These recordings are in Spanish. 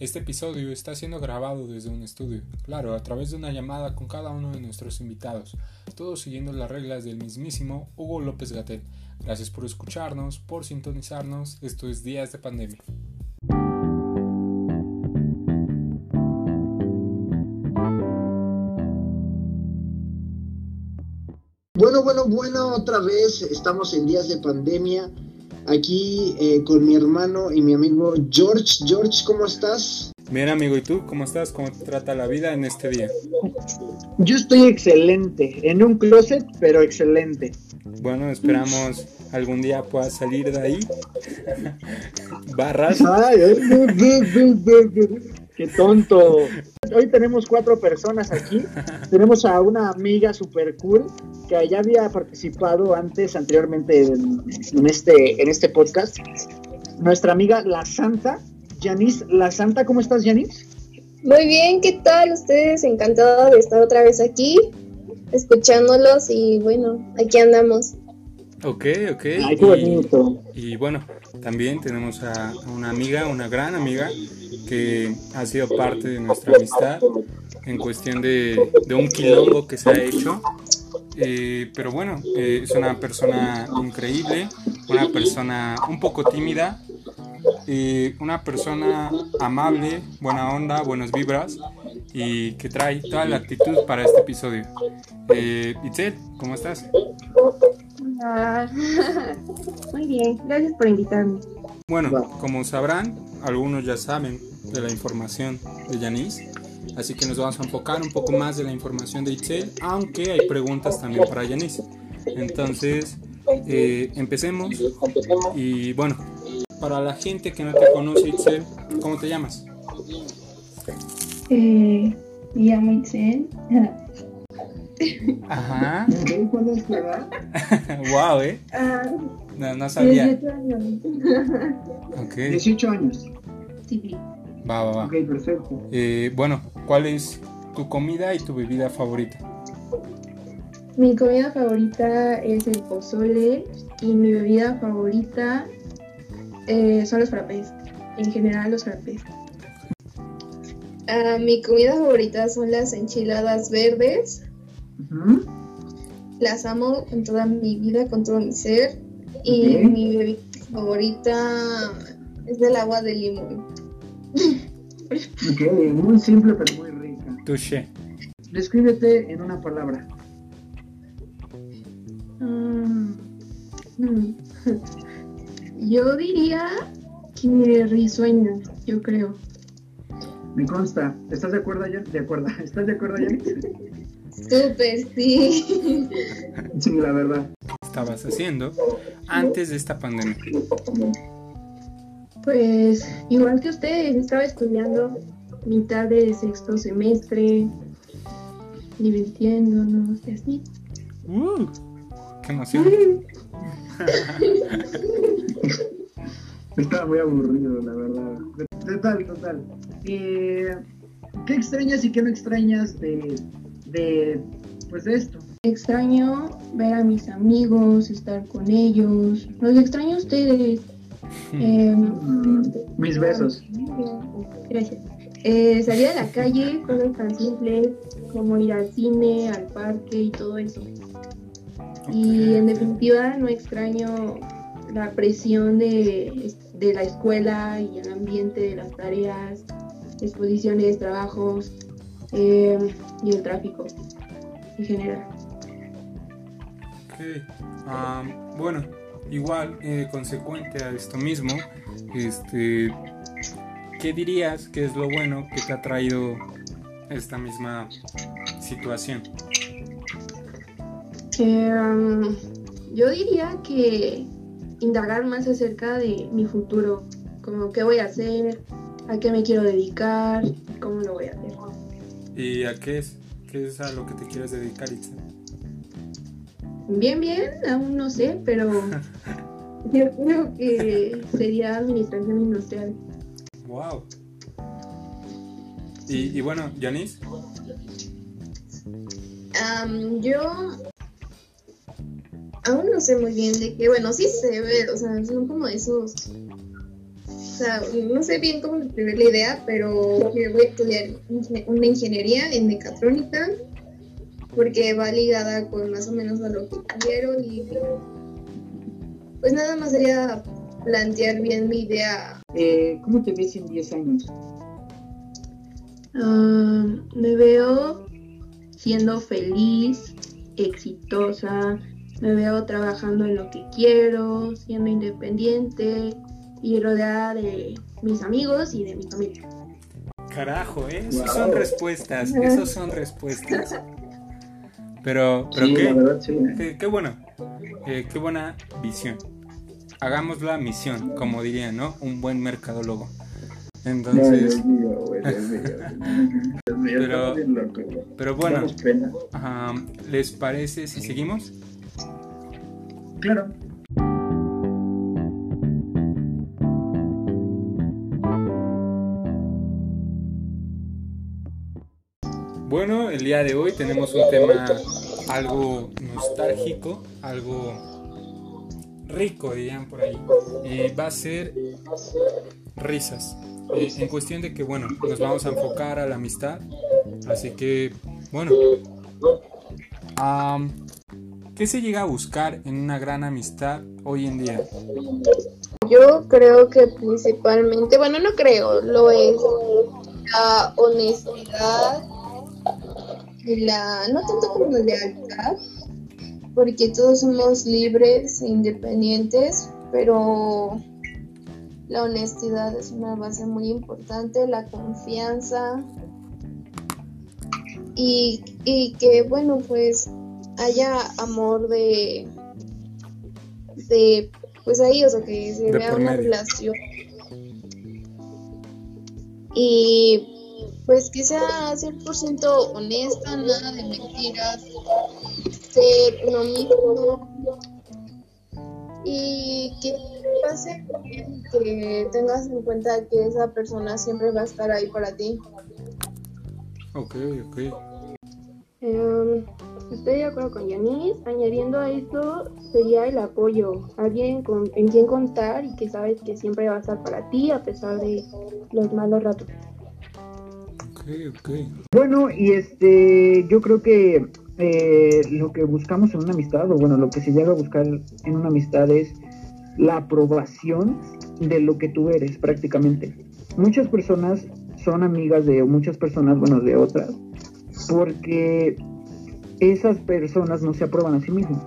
Este episodio está siendo grabado desde un estudio, claro, a través de una llamada con cada uno de nuestros invitados, todos siguiendo las reglas del mismísimo Hugo López Gatel. Gracias por escucharnos, por sintonizarnos, esto es Días de Pandemia. Bueno, bueno, bueno, otra vez estamos en días de pandemia aquí eh, con mi hermano y mi amigo George. George, ¿cómo estás? Bien, amigo, ¿y tú cómo estás? ¿Cómo te trata la vida en este día? Yo estoy excelente, en un closet, pero excelente. Bueno, esperamos algún día puedas salir de ahí. Barras. Ay, qué tonto. Hoy tenemos cuatro personas aquí. Tenemos a una amiga super cool que ya había participado antes, anteriormente, en, este, en este podcast. Nuestra amiga La Santa, Yanis La Santa. ¿Cómo estás, Yanis? Muy bien, ¿qué tal ustedes? Encantada de estar otra vez aquí, escuchándolos y bueno, aquí andamos. Ok, ok. Ay, qué bonito. Y, bueno, también tenemos a una amiga, una gran amiga, que ha sido parte de nuestra amistad en cuestión de, de un quilombo que se ha hecho eh, pero bueno, eh, es una persona increíble, una persona un poco tímida, eh, una persona amable, buena onda, buenas vibras y que trae toda la actitud para este episodio. Eh, Itzel, ¿cómo estás? Muy bien, gracias por invitarme. Bueno, como sabrán, algunos ya saben de la información de Yanis. Así que nos vamos a enfocar un poco más de la información de Itzel, aunque hay preguntas también para Yanis. Entonces, eh, empecemos. Y bueno, para la gente que no te conoce, Itzel, ¿cómo te llamas? Eh, me llamo Itzel. Ajá. ¿Cuál es tu edad? wow, ¿eh? Ah, No, no sabía. 18 años. Ok, 18 años. Sí, va, va, va. Ok, perfecto. Eh, bueno, ¿cuál es tu comida y tu bebida favorita? Mi comida favorita es el pozole y mi bebida favorita eh, son los frappés. En general los frappés. Ah, mi comida favorita son las enchiladas verdes. Las amo con toda mi vida, con todo mi ser. Y mi bebida favorita es del agua de limón. Ok, muy simple pero muy rica. Touché. Descríbete en una palabra. Mm, mm. Yo diría que risueño, yo creo. Me consta. ¿Estás de acuerdo, ya? De acuerdo. ¿Estás de acuerdo, ya? Súper, sí. Sí, la verdad. estabas haciendo antes de esta pandemia? Pues igual que ustedes, estaba estudiando mitad de sexto semestre, divirtiéndonos y así. ¡Uh! ¡Qué emoción! Estaba muy aburrido, la verdad. Total, total. Eh, ¿Qué extrañas y qué no extrañas de, de, pues de esto? Extraño ver a mis amigos, estar con ellos. Los extraño a ustedes. Eh, Mis besos. Gracias. Eh, salir a la calle, cosas tan simples como ir al cine, al parque y todo eso. Y en definitiva no extraño la presión de, de la escuela y el ambiente de las tareas, exposiciones, trabajos eh, y el tráfico en general. Ok. Am, bueno, igual, eh, consecuente a esto mismo, este, ¿qué dirías que es lo bueno que te ha traído esta misma situación? Eh, um, yo diría que indagar más acerca de mi futuro, como qué voy a hacer, a qué me quiero dedicar, cómo lo voy a hacer. ¿Y a qué es? ¿Qué es a lo que te quieres dedicar, Itzel? Bien, bien, aún no sé, pero yo creo que sería administración industrial. ¡Wow! Y, y bueno, Yanis, Am, yo aún no sé muy bien de qué, bueno, sí sé ver, o sea, son como esos sea, no sé bien cómo describir la idea, pero voy a estudiar una ingeniería en mecatrónica porque va ligada con más o menos a lo que quiero y pues nada más sería plantear bien mi idea. Eh, ¿Cómo te ves en 10 años? Ah, me veo siendo feliz, exitosa, me veo trabajando en lo que quiero, siendo independiente y rodeada de mis amigos y de mi familia. Carajo, ¿eh? Esas son respuestas, esas son respuestas. Pero, pero qué, qué, bueno, eh, qué buena visión. Hagamos la misión, como diría, ¿no? Un buen mercadólogo. Entonces. pero, pero bueno, ¿les parece si seguimos? Claro. Bueno, el día de hoy tenemos un tema algo nostálgico, algo rico, dirían por ahí. Eh, va a ser risas. En cuestión de que, bueno, nos vamos a enfocar a la amistad. Así que, bueno. ¿Qué se llega a buscar en una gran amistad hoy en día? Yo creo que principalmente, bueno, no creo, lo es la honestidad la, no tanto como la lealtad, porque todos somos libres e independientes, pero la honestidad es una base muy importante, la confianza. Y, y que bueno pues haya amor de de pues ahí, o sea que se vea una relación. Y pues que sea 100% honesta, nada de mentiras, ser uno mismo y que pase que tengas en cuenta que esa persona siempre va a estar ahí para ti. Ok, ok. Em, estoy de acuerdo con Yanis. Añadiendo a esto sería el apoyo. Alguien con, en quien contar y que sabes que siempre va a estar para ti a pesar de los malos ratos. Bueno, y este, yo creo que eh, lo que buscamos en una amistad, o bueno, lo que se llega a buscar en una amistad es la aprobación de lo que tú eres prácticamente. Muchas personas son amigas de muchas personas, bueno, de otras, porque esas personas no se aprueban a sí mismas.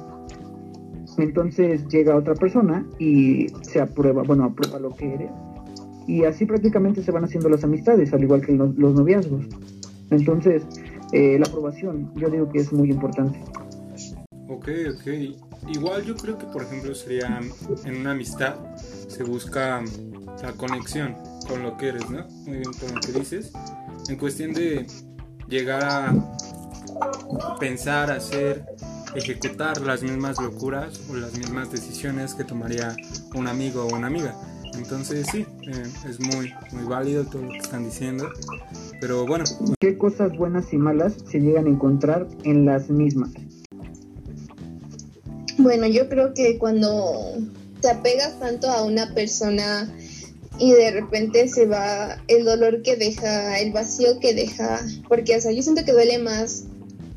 Entonces llega otra persona y se aprueba, bueno, aprueba lo que eres y así prácticamente se van haciendo las amistades, al igual que los, noviazgos. Entonces, eh, la aprobación, yo digo que es muy importante. Ok, ok. Igual yo creo que, por ejemplo, sería en una amistad se busca la conexión con lo que eres, ¿no? Muy bien con lo que dices. En cuestión de llegar a pensar, hacer, ejecutar las mismas locuras o las mismas decisiones que tomaría un amigo o una amiga. Entonces sí, eh, es muy, muy válido todo lo que están diciendo. Pero bueno. ¿Qué cosas buenas y malas se llegan a encontrar en las mismas? Bueno, yo creo que cuando te apegas tanto a una persona y de repente se va el dolor que deja, el vacío que deja, porque o sea, yo siento que duele más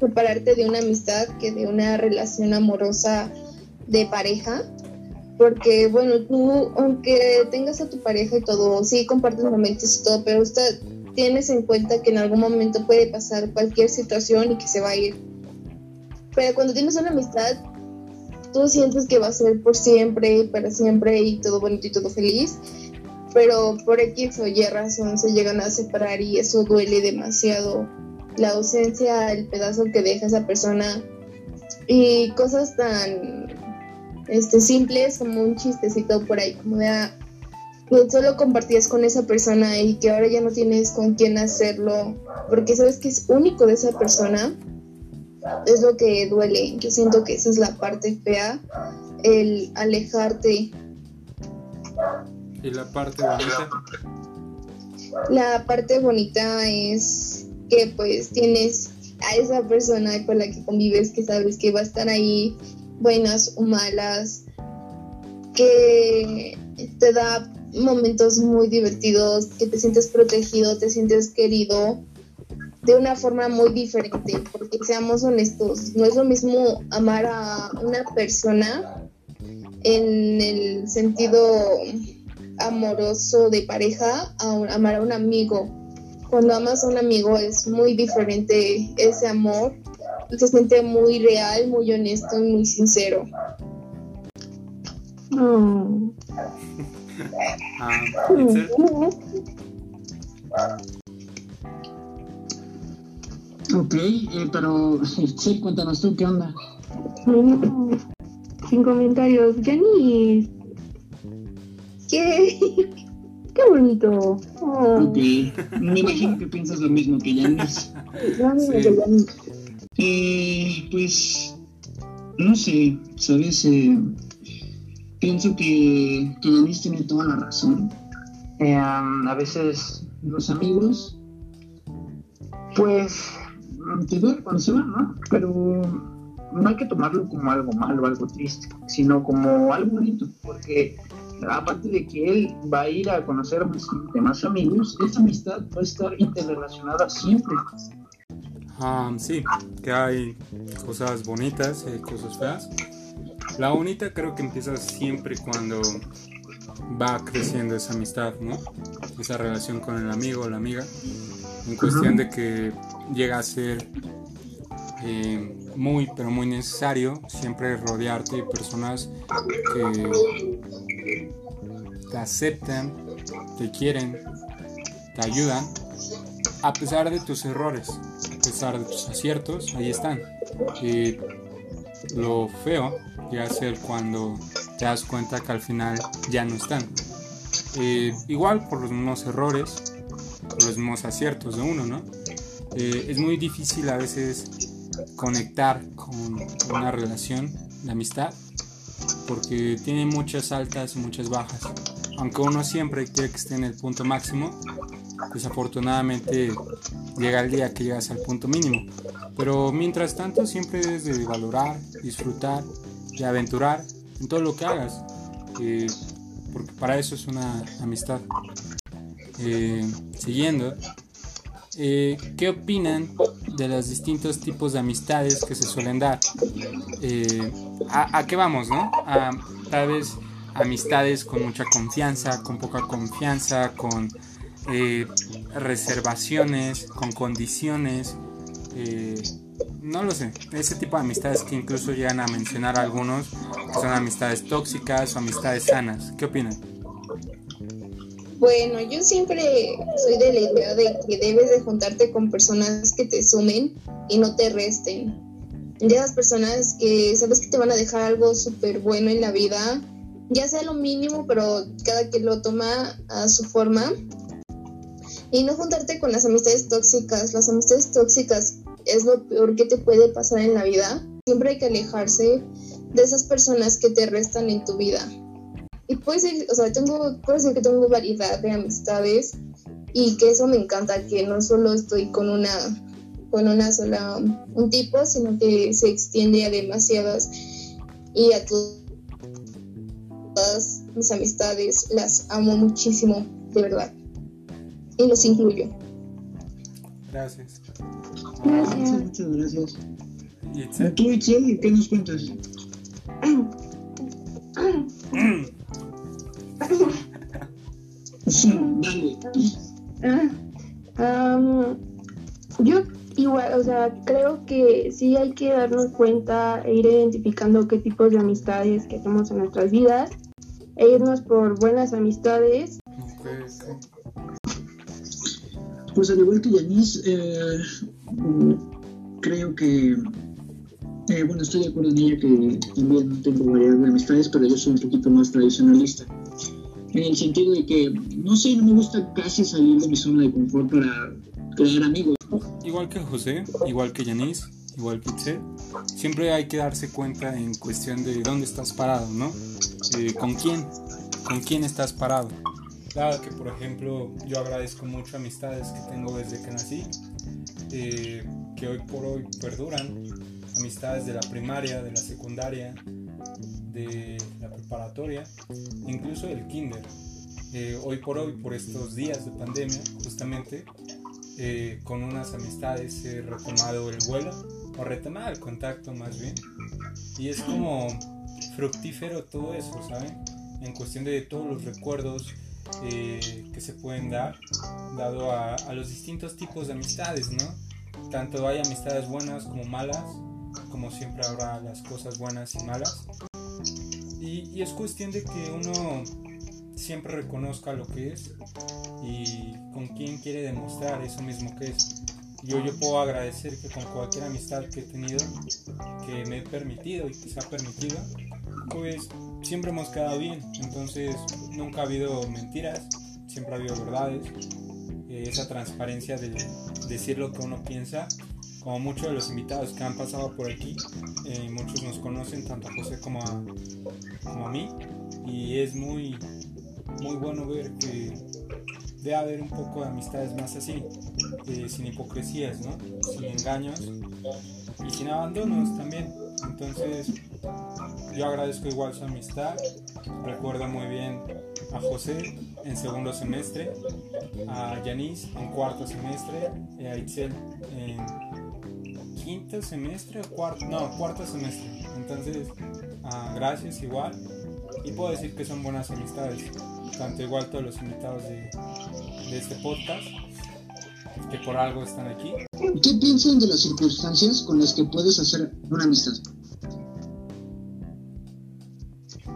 separarte de una amistad que de una relación amorosa de pareja, porque bueno, tú aunque tengas a tu pareja y todo, sí compartes momentos y todo, pero usted tienes en cuenta que en algún momento puede pasar cualquier situación y que se va a ir. Pero cuando tienes una amistad, tú sientes que va a ser por siempre, para siempre y todo bonito y todo feliz, pero por X o Y razón se llegan a separar y eso duele demasiado. La ausencia, el pedazo que deja esa persona y cosas tan este, simples como un chistecito por ahí, como de ah, solo compartías con esa persona y que ahora ya no tienes con quién hacerlo, porque sabes que es único de esa persona, es lo que duele. Yo siento que esa es la parte fea, el alejarte. ¿Y la parte bonita? La parte bonita es que pues tienes a esa persona con la que convives que sabes que va a estar ahí buenas o malas, que te da momentos muy divertidos, que te sientes protegido, te sientes querido de una forma muy diferente, porque seamos honestos, no es lo mismo amar a una persona en el sentido amoroso de pareja a amar a un amigo. Cuando amas a un amigo es muy diferente ese amor, se siente muy real, muy honesto y muy sincero. Mm. Ok, eh, pero sí, cuéntanos tú qué onda. Sin comentarios. Janice, ¿Qué? qué bonito. Oh, Ok, me imagino que piensas lo mismo que. Grande Sí. Eh, pues, no sé, ¿sabes? Eh, pienso que, que tiene toda la razón. Eh, a veces los amigos, pues, te duelen cuando se van, ¿no? Pero no hay que tomarlo como algo malo, algo triste, sino como algo bonito, porque aparte de que él va a ir a conocer más gente, más amigos, esa amistad va a estar interrelacionada siempre. Ah, sí, que hay cosas bonitas y cosas feas. La bonita creo que empieza siempre cuando va creciendo esa amistad, ¿no? Esa relación con el amigo o la amiga. En cuestión de que llega a ser eh, muy, pero muy necesario siempre rodearte de personas que te aceptan, te quieren, te ayudan, a pesar de tus errores, pesar de tus aciertos, ahí están. Y lo feo llega a ser cuando te das cuenta que al final ya no están. Igual por los mismos errores, por los mismos aciertos de uno, ¿no? Es muy difícil a veces conectar con una relación de amistad porque tiene muchas altas y muchas bajas. Aunque uno siempre quiere que esté en el punto máximo, desafortunadamente llega el día que llegas al punto mínimo. Pero mientras tanto siempre debes de valorar, disfrutar y aventurar en todo lo que hagas. eh, porque para eso es una amistad. Eh, siguiendo, eh, ¿qué opinan de los distintos tipos de amistades que se suelen dar? Eh, ¿a, a qué vamos, no? A, tal vez amistades con mucha confianza, con poca confianza, con eh, reservaciones, con condiciones. eh, no lo sé, ese tipo de amistades que incluso llegan a mencionar algunos, que son amistades tóxicas o amistades sanas. ¿Qué opinan? Bueno, yo siempre soy de la idea de que debes de juntarte con personas que te sumen y no te resten. De esas personas que sabes que te van a dejar algo súper bueno en la vida, ya sea lo mínimo, pero cada quien lo toma a su forma. Y no juntarte con las amistades tóxicas. Las amistades tóxicas es lo peor que te puede pasar en la vida. Siempre hay que alejarse de esas personas que te restan en tu vida. Y puede ser, o sea, tengo, puedo decir que tengo variedad de amistades y que eso me encanta, que no solo estoy con una, con una sola, un tipo, sino que se extiende a demasiadas y a to- todas mis amistades las amo muchísimo, de verdad. Y los incluyo. Gracias. Muchas, muchas gracias. Itzel. ¿Tú, Itzel, qué nos cuentas? Sí, dale. Am, yo igual, o sea, creo que sí hay que darnos cuenta e ir identificando qué tipos de amistades que tenemos en nuestras vidas e irnos por buenas amistades. Ok, ok. Pues al igual que Yanis, eh, creo que, eh, bueno, estoy de acuerdo en ella que también tengo variedad de amistades, pero yo soy un poquito más tradicionalista. En el sentido de que, no sé, no me gusta casi salir de mi zona de confort para crear amigos. Igual que José, igual que Yanis, igual que Itzel, siempre hay que darse cuenta en cuestión de dónde estás parado, ¿no? Eh, ¿Con quién? ¿Con quién estás parado? Claro que, por ejemplo, yo agradezco mucho amistades que tengo desde que nací, eh, que hoy por hoy perduran. Amistades de la primaria, de la secundaria, de la preparatoria, incluso del kinder. eh, hoy por hoy, por estos días de pandemia, justamente, eh, con unas amistades he retomado el vuelo, o retomado el contacto más bien. Y es como fructífero todo eso, ¿saben? En cuestión de todos los recuerdos eh, que se pueden dar, dado a, a los distintos tipos de amistades, ¿no? Tanto hay amistades buenas como malas, como siempre habrá las cosas buenas y malas. Y, y es cuestión de que uno siempre reconozca lo que es y con quién quiere demostrar eso mismo que es. Yo, yo puedo agradecer que con cualquier amistad que he tenido, que me he permitido y que se ha permitido, pues siempre hemos quedado bien. Entonces nunca ha habido mentiras, siempre ha habido verdades. Eh, esa transparencia de decir lo que uno piensa. Como muchos de los invitados que han pasado por aquí, eh, muchos nos conocen, tanto a José como a, como a mí. Y es muy, muy bueno ver que debe haber un poco de amistades más así, eh, sin hipocresías, ¿no? sin engaños y sin abandonos también. Entonces, yo agradezco igual su amistad. Recuerdo muy bien a José en segundo semestre, a Yanis en cuarto semestre, y a Itzel en quinto semestre o cuarto, no, cuarto semestre. Entonces, ah, gracias igual. Y puedo decir que son buenas amistades tanto igual todos los invitados de, de este podcast, que por algo están aquí. ¿Qué piensan de las circunstancias con las que puedes hacer una amistad?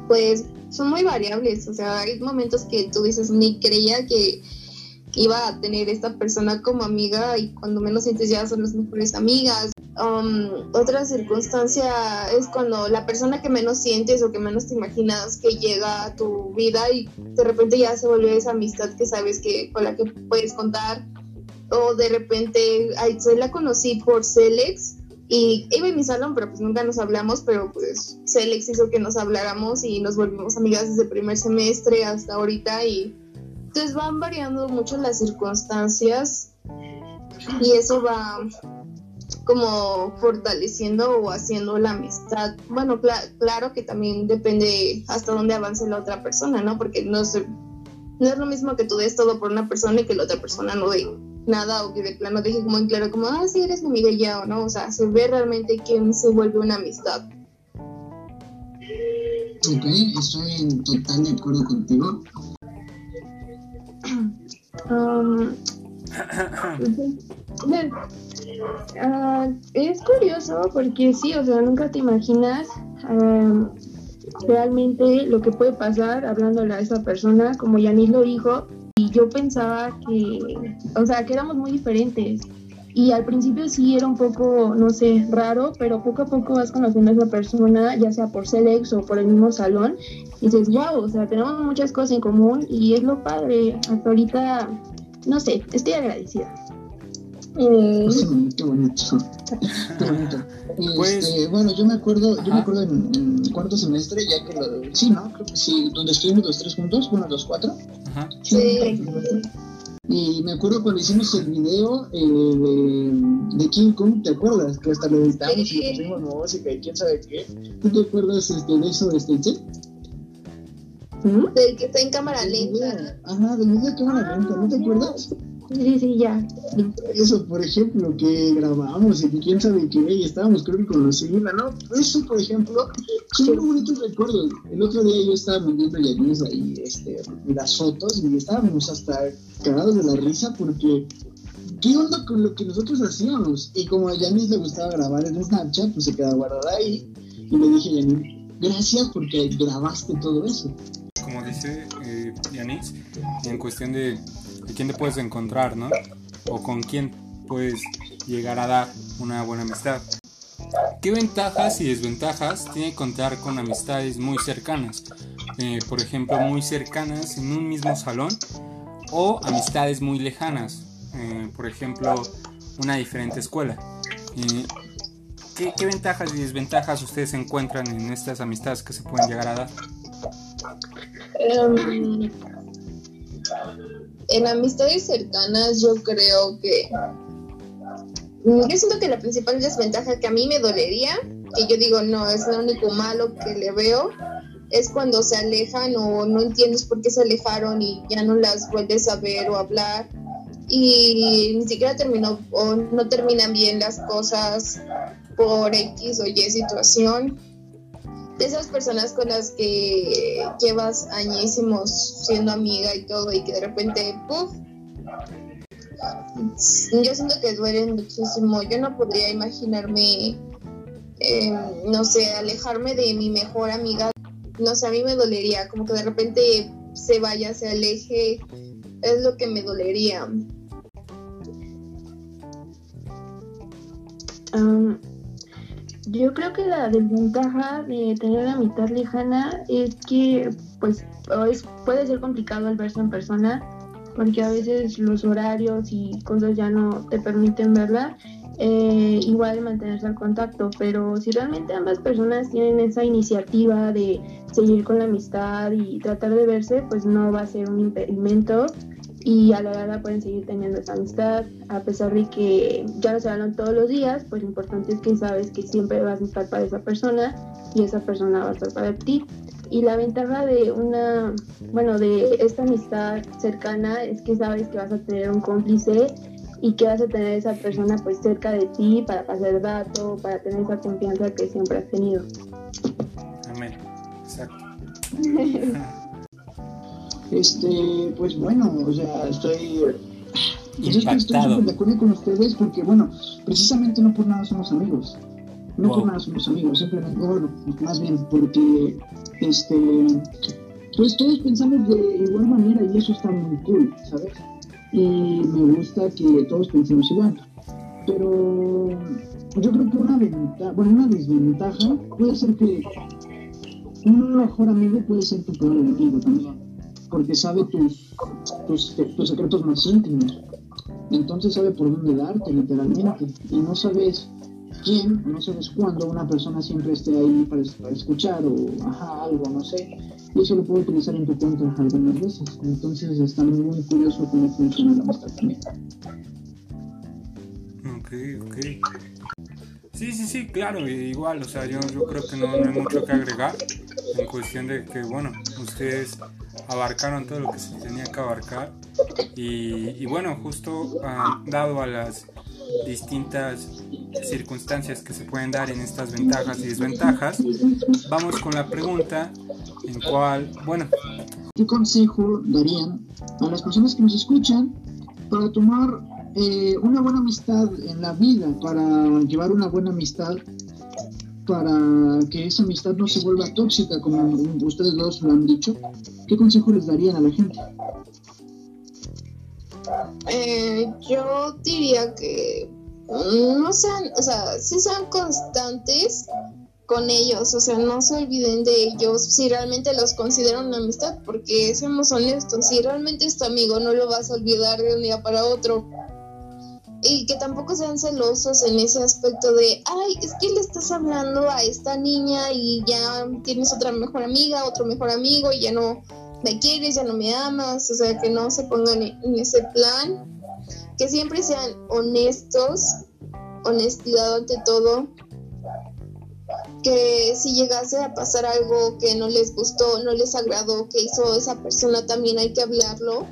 Pues son muy variables, o sea, hay momentos que tú dices, ni creía que iba a tener esta persona como amiga y cuando menos sientes ya son las mejores amigas. Um, otra circunstancia es cuando la persona que menos sientes o que menos te imaginas que llega a tu vida y de repente ya se vuelve esa amistad que sabes que con la que puedes contar o de repente ay, la conocí por Celex y iba en mi salón pero pues nunca nos hablamos pero pues Celex hizo que nos habláramos y nos volvimos amigas desde el primer semestre hasta ahorita y entonces van variando mucho las circunstancias y eso va como fortaleciendo o haciendo la amistad. Bueno, cla- claro que también depende hasta dónde avance la otra persona, ¿no? Porque no es, no es lo mismo que tú des todo por una persona y que la otra persona no dé nada o que de plano deje como en claro como, ah, sí, eres mi amiga ya o no. O sea, se ve realmente quién se vuelve una amistad. Ok, estoy en total de acuerdo contigo. Um, ah, es curioso porque sí, o sea, nunca te imaginas ah, realmente lo que puede pasar hablándole a esa persona, como Yanis lo dijo, y yo pensaba que, o sea, que éramos muy diferentes. Y al principio sí era un poco, no sé, raro, pero poco a poco vas conociendo a esa persona, ya sea por Celex o por el mismo salón, y dices, wow, o sea, tenemos muchas cosas en común y es lo padre. Hasta ahorita, no sé, estoy agradecida. Sí, qué bonito. Qué bonito. Y, Pues- este, bueno, yo me acuerdo, yo me acuerdo en, en cuarto semestre, ya que lo, sí, ¿no? Creo que sí, donde estuvimos los tres juntos, bueno, los cuatro. Ajá. Sí. Y me acuerdo cuando hicimos el video eh, de, de King Kong, ¿te acuerdas? Que hasta lo editamos y Sí. le pusimos música y quién sabe qué. ¿Tú te acuerdas este, de eso, este, sí? ¿Mm? Del que está en cámara lenta. Ajá, del video que cámara lenta, ¿no te acuerdas? Sí, sí, ya. Eso, por ejemplo, que grabamos y que quién sabe qué, y estábamos creo que con los Silvina, ¿no? Eso, por ejemplo, son muy bonitos recuerdos. El otro día yo estaba viendo Yanis ahí este, las fotos y estábamos hasta cagados de la risa porque ¿qué onda con lo que nosotros hacíamos? Y como a Yanis le gustaba grabar en Snapchat, pues se quedaba guardada ahí y le dije a Yanis, gracias porque grabaste todo eso. como dice eh, Yanis, en cuestión de, de quién te puedes encontrar, ¿no? O con quién puedes llegar a dar una buena amistad. ¿Qué ventajas y desventajas tiene contar con amistades muy cercanas? Eh, por ejemplo, muy cercanas en un mismo salón o amistades muy lejanas, eh, por ejemplo, una diferente escuela. Eh, ¿qué, ventajas y desventajas ustedes encuentran en estas amistades que se pueden llegar a dar? Em, en amistades cercanas yo creo que yo siento que la principal desventaja que a mí me dolería, que yo digo no es lo único malo que le veo, es cuando se alejan o no entiendes por qué se alejaron y ya no las vuelves a ver o hablar y ni siquiera terminó o no terminan bien las cosas por X o Y situación. Esas personas con las que llevas añísimos siendo amiga y todo y que de repente, ¡puf! Yo siento que duelen muchísimo. Yo no podría imaginarme, eh, no sé, alejarme de mi mejor amiga. No sé, a mí me dolería, como que de repente se vaya, se aleje, es lo que me dolería. Yo creo que la desventaja de tener la mitad lejana es que pues puede ser complicado al verse en persona porque a veces los horarios y cosas ya no te permiten verla. Eh, igual mantenerse al contacto, pero si realmente ambas personas tienen esa iniciativa de seguir con la amistad y tratar de verse, pues no va a ser un impedimento y a la larga pueden seguir teniendo esa amistad, a pesar de que ya no se hablan todos los días, pues lo importante es que sabes que siempre vas a estar para esa persona y esa persona va a estar para ti. Y la ventaja de una, bueno, de esta amistad cercana es que sabes que vas a tener un cómplice y que vas a tener esa persona pues cerca de ti para pasar dato, para tener esa confianza que siempre has tenido. Amén. Exacto. Este, pues bueno, o sea, estoy. Pues estoy súper de acuerdo con ustedes porque, bueno, precisamente no por nada somos amigos. No por nada somos amigos, simplemente, bueno, más bien porque, este, pues todos pensamos de igual manera y eso está muy cool, ¿sabes? Y me gusta que todos pensemos igual. Pero yo creo que una ventaja, bueno, una desventaja puede ser que un mejor amigo puede ser tu peor enemigo también porque sabe tus, tus, tus secretos más íntimos. Entonces sabe por dónde darte, literalmente. Y no sabes quién, no sabes cuándo una persona siempre esté ahí para, escuchar o ajá, algo, no sé. Y eso lo puedo utilizar en tu contra algunas veces. Entonces está muy curioso cómo funciona la amistad también. Ok, ok. Sí, sí, sí, claro, igual, o sea, yo, yo creo que no, no hay mucho que agregar en cuestión de que, bueno, ustedes abarcaron todo lo que se tenía que abarcar. Y, bueno, justo ah, dado a las distintas circunstancias que se pueden dar en estas ventajas y desventajas, vamos con la pregunta en cual, bueno... ¿Qué consejo darían a las personas que nos escuchan para tomar eh, una buena amistad en la vida, para llevar una buena amistad para que esa amistad no se vuelva tóxica, como ustedes dos lo han dicho, ¿qué consejo les darían a la gente? Eh, yo diría que mm, no sean, o sea, sí sean constantes con ellos, o sea, no se olviden de ellos si realmente los consideran una amistad, porque seamos honestos, si realmente es tu amigo, no lo vas a olvidar de un día para otro y que tampoco sean celosos en ese aspecto de, ay, es que le estás hablando a esta niña y ya tienes otra mejor amiga, otro mejor amigo y ya no me quieres, ya no me amas, o sea, que no se pongan en ese plan, que siempre sean honestos, honestidad ante todo, que si llegase a pasar algo que no les gustó, no les agradó, que hizo esa persona, también hay que hablarlo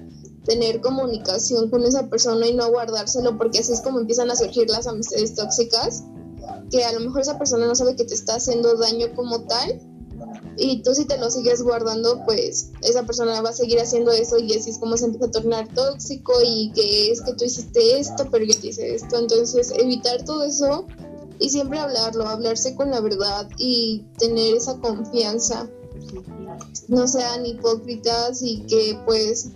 tener comunicación con esa persona y no guardárselo, porque así es como empiezan a surgir las amistades tóxicas, que a lo mejor esa persona no sabe que te está haciendo daño como tal, y tú si te lo sigues guardando, pues esa persona va a seguir haciendo eso y así es como se empieza a tornar tóxico y que es que tú hiciste esto, pero yo te hice esto, entonces evitar todo eso y siempre hablarlo, hablarse con la verdad y tener esa confianza. No sean hipócritas y que pues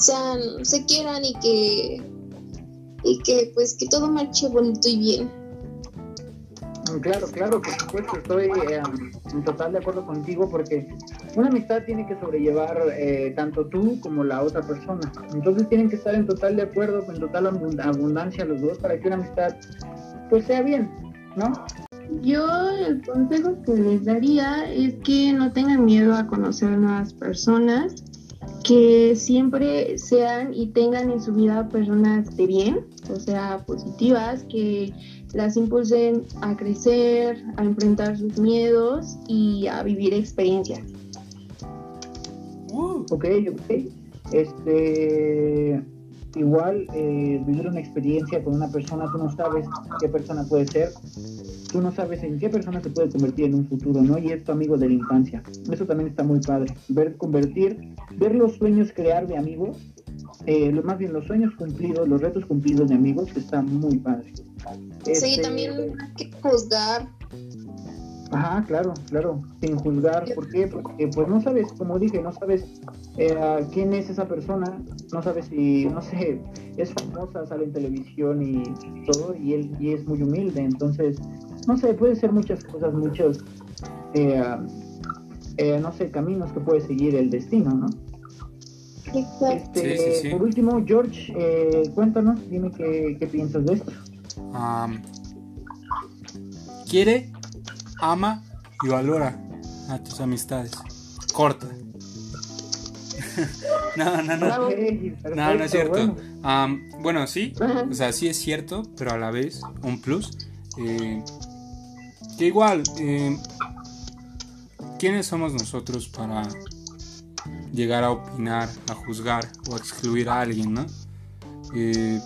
sean, se quieran y que, y que pues que todo marche bonito y bien. Claro, claro, por supuesto, estoy eh, en total de acuerdo contigo porque una amistad tiene que sobrellevar eh, tanto tú como la otra persona. Entonces tienen que estar en total de acuerdo, en total abundancia los dos para que una amistad pues sea bien, ¿no? Yo el consejo que les daría es que no tengan miedo a conocer nuevas personas que siempre sean y tengan en su vida personas de bien, o sea, positivas, que las impulsen a crecer, a enfrentar sus miedos y a vivir experiencias. Uh. Ok, ok. Este, igual eh, vivir una experiencia con una persona, tú no sabes qué persona puede ser, tú no sabes en qué persona se puede convertir en un futuro, ¿no? Y es tu amigo de la infancia. Eso también está muy padre. Ver convertir, ver los sueños crear de amigos, eh, más bien los sueños cumplidos, los retos cumplidos de amigos, está muy padre. sí, este, también hay que juzgar Ajá, claro, claro, sin juzgar. ¿Por qué? Porque pues no sabes, como dije, no sabes eh, quién es esa persona, no sabes si, no sé, es famosa, sale en televisión y todo, y él y es muy humilde, entonces, no sé, puede ser muchas cosas, muchos, eh, eh, no sé, caminos que puede seguir el destino, ¿no? Este, Por último, George, cuéntanos, dime qué, qué piensas de esto. ¿Quiere ama y valora a tus amistades. Corta. no, no, no. no, no es cierto. Bueno, sí, o sea, sí es cierto, pero a la vez un plus. Eh, que igual, eh, ¿quiénes somos nosotros para llegar a opinar, a juzgar o a excluir a alguien, no? Eh,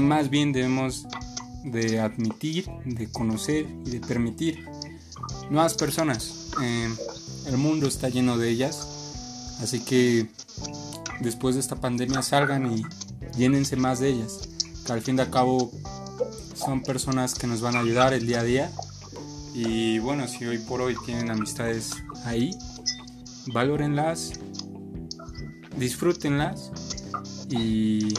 más bien debemos de admitir, de conocer y de permitir nuevas personas. Eh, el mundo está lleno de ellas, así que después de esta pandemia salgan y llénense más de ellas, que al fin de cabo son personas que nos van a ayudar el día a día. Y bueno, si hoy por hoy tienen amistades ahí, valórenlas, disfrútenlas y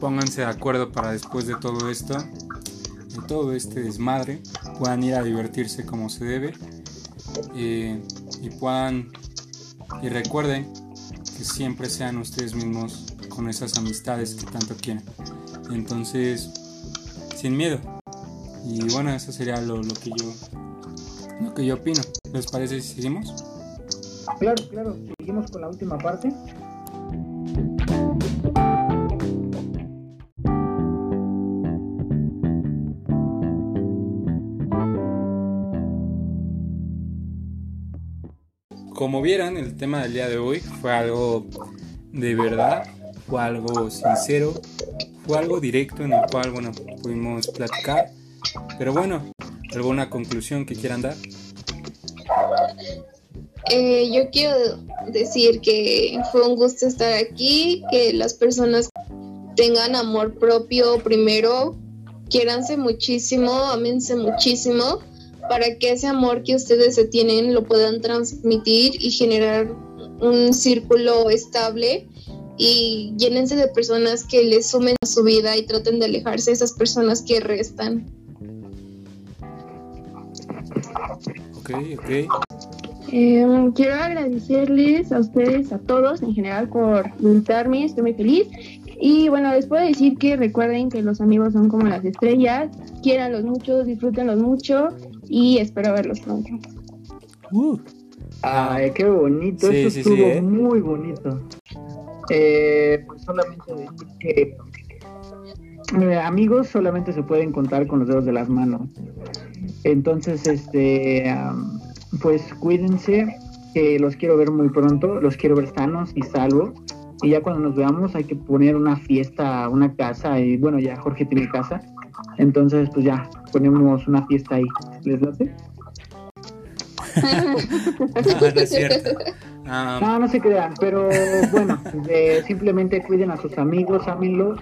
pónganse de acuerdo para después de todo esto, de todo este desmadre, puedan ir a divertirse como se debe eh, y puedan y recuerden que siempre sean ustedes mismos con esas amistades que tanto quieren. Entonces, sin miedo. Y bueno, eso sería lo, lo que yo lo que yo opino. ¿Les parece si seguimos? Claro, claro. Seguimos con la última parte. Como vieron, el tema del día de hoy fue algo de verdad, fue algo sincero, fue algo directo en el cual, bueno, pudimos platicar. Pero bueno, ¿alguna conclusión que quieran dar? Eh, yo quiero decir que fue un gusto estar aquí, que las personas tengan amor propio primero, quiéranse muchísimo, amense muchísimo para que ese amor que ustedes se tienen lo puedan transmitir y generar un círculo estable y llénense de personas que les sumen a su vida y traten de alejarse de esas personas que restan. Ok, ok. Em, quiero agradecerles a ustedes, a todos en general, por invitarme, estoy muy feliz. Y bueno, les puedo decir que recuerden que los amigos son como las estrellas, quieranlos mucho, disfrútenlos mucho y espero verlos pronto. Uh. Ay, qué bonito, eso estuvo ¿eh? muy bonito. Eh, pues solamente decir que eh, amigos solamente se pueden contar con los dedos de las manos. Entonces, este, pues cuídense, que los quiero ver muy pronto, los quiero ver sanos y salvos. Y ya cuando nos veamos hay que poner una fiesta, una casa, y bueno, ya Jorge tiene casa. Entonces, pues ya, ponemos una fiesta ahí. ¿Les late? no, no es cierto. Ah. No, no se crean, pero bueno, simplemente cuiden a sus amigos, amigos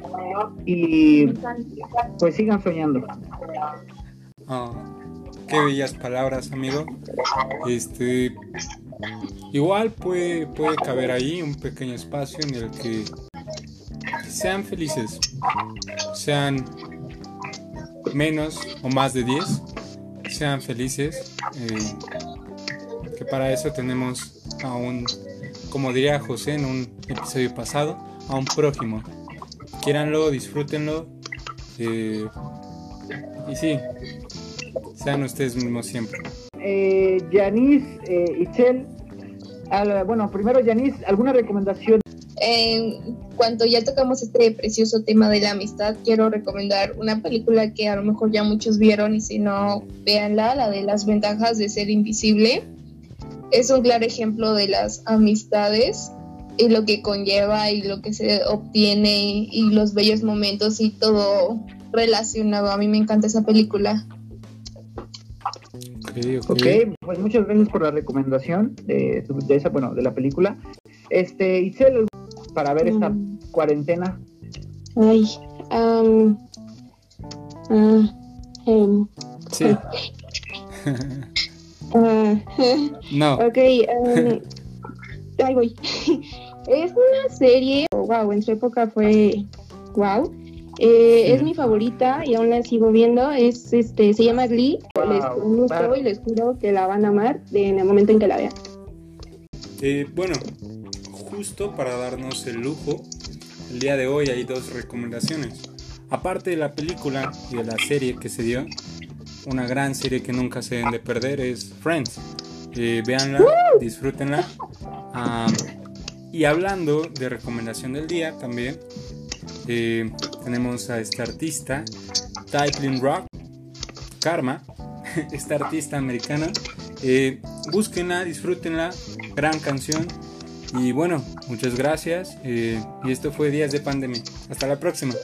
y pues sigan soñando. Oh, qué bellas palabras, amigo. Este, igual puede, puede caber ahí un pequeño espacio en el que sean felices, sean menos o más de 10, sean felices. Eh, que para eso tenemos a un, como diría José en un episodio pasado, a un prójimo. Quieranlo, disfrútenlo. Eh, y sí, sean ustedes mismos siempre. Janice, eh, Itzel, bueno, primero, Janice, ¿alguna recomendación? En cuanto ya tocamos este precioso tema de la amistad, quiero recomendar una película que a lo mejor ya muchos vieron y si no, véanla, la de las ventajas de ser invisible. Es un claro ejemplo de las amistades y lo que conlleva y lo que se obtiene y los bellos momentos y todo relacionado. A mí me encanta esa película. Ok, pues muchas gracias por la recomendación de, esa, bueno, de la película. Este, Itzel, para ver esta mm. cuarentena. Ay, um, sí. no. Ok, ahí voy. es una serie, wow, en su época fue wow eh, es mi favorita y aún la sigo viendo. Es, este, se llama Glee. les gustó y les juro que la van a amar en el momento en que la vean. Eh, bueno, justo para darnos el lujo, el día de hoy hay dos recomendaciones. Aparte de la película y de la serie que se dio, una gran serie que nunca se deben de perder es Friends. Eh, véanla, disfrútenla. Ah, y hablando de recomendación del día también, eh, tenemos a esta artista, Typling Rock, Karma, esta artista americana. Eh, búsquenla, disfrútenla, gran canción. Y bueno, muchas gracias. Eh, y esto fue Días de Pandemia. Hasta la próxima.